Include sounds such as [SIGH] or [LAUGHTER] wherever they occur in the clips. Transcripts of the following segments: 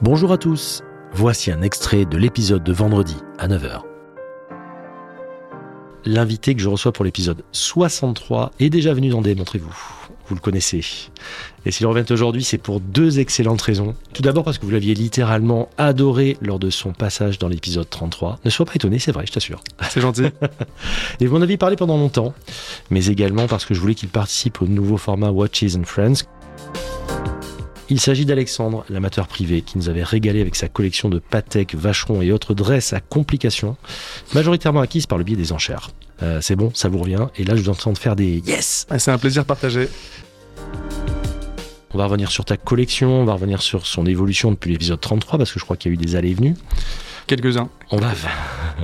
Bonjour à tous, voici un extrait de l'épisode de vendredi à 9h. L'invité que je reçois pour l'épisode 63 est déjà venu dans des Montrez-vous. Vous le connaissez. Et s'il revient aujourd'hui, c'est pour deux excellentes raisons. Tout d'abord parce que vous l'aviez littéralement adoré lors de son passage dans l'épisode 33. Ne sois pas étonné, c'est vrai, je t'assure. C'est gentil. [LAUGHS] Et vous en aviez parlé pendant longtemps, mais également parce que je voulais qu'il participe au nouveau format Watches and Friends il s'agit d'Alexandre, l'amateur privé, qui nous avait régalé avec sa collection de Patek, Vacheron et autres dresses à complications, majoritairement acquises par le biais des enchères. Euh, c'est bon, ça vous revient, et là je vous entends faire des yes C'est un plaisir partagé. On va revenir sur ta collection, on va revenir sur son évolution depuis l'épisode 33, parce que je crois qu'il y a eu des allées et venues. Quelques-uns. On va.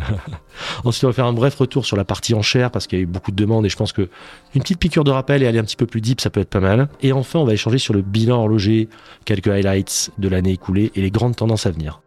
[LAUGHS] Ensuite, on va faire un bref retour sur la partie enchère parce qu'il y a eu beaucoup de demandes et je pense que une petite piqûre de rappel et aller un petit peu plus deep, ça peut être pas mal. Et enfin, on va échanger sur le bilan horloger, quelques highlights de l'année écoulée et les grandes tendances à venir.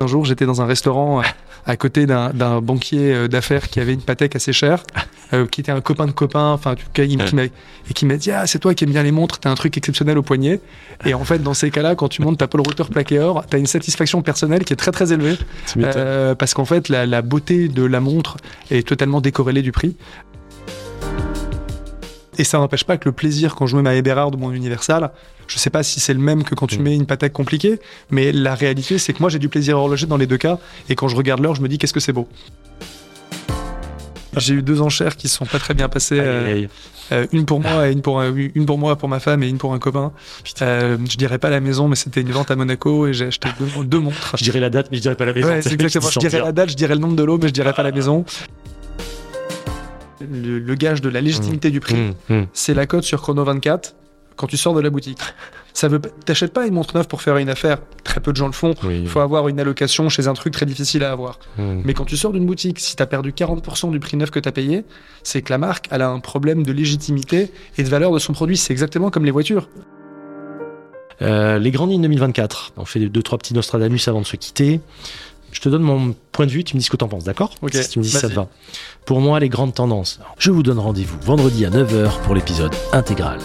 Un jour, j'étais dans un restaurant à côté d'un banquier euh, d'affaires qui avait une Patek assez chère, euh, qui était un copain de copain, enfin, il, et qui m'a dit Ah, c'est toi qui aimes bien les montres, t'as un truc exceptionnel au poignet. Et en fait, dans ces cas-là, quand tu montes ta Paul Router plaqué or, t'as une satisfaction personnelle qui est très très élevée. Euh, parce qu'en fait, la, la beauté de la montre est totalement décorrélée du prix. Et ça n'empêche pas que le plaisir quand je mets ma Eberhard ou mon Universal, je sais pas si c'est le même que quand tu mm. mets une Patek compliquée, mais la réalité c'est que moi j'ai du plaisir horloger dans les deux cas, et quand je regarde l'heure, je me dis qu'est-ce que c'est beau. J'ai eu deux enchères qui sont pas très bien passées. Euh, euh, une pour moi et une pour, une pour moi, pour ma femme et une pour un copain. Euh, je dirais pas la maison, mais c'était une vente à Monaco et j'ai acheté deux, montres. Je dirais la date, mais je dirais pas la maison. c'est exactement. Je dirais la date, je dirais le nombre de l'eau, mais je dirais pas la maison le, gage de la légitimité du prix, mmh, mmh. c'est la cote sur Chrono 24 quand tu sors de la boutique. Ça veut, t'achètes pas une montre neuve pour faire une affaire. Très peu de gens le font. Il faut avoir une allocation chez un truc très difficile à avoir. Mmh. Mais quand tu sors d'une boutique, si tu as perdu 40% du prix neuf que tu as payé, c'est que la marque, elle a un problème de légitimité et de valeur de son produit. C'est exactement comme les voitures. Euh, les grandes lignes 2024. On fait deux, trois petits Nostradamus avant de se quitter. Je te donne mon point de vue, tu me dis ce que tu en penses, d'accord Ok. Si tu me dis si ça te va. Pour moi, les grandes tendances. Je vous donne rendez-vous vendredi à 9h pour l'épisode intégral.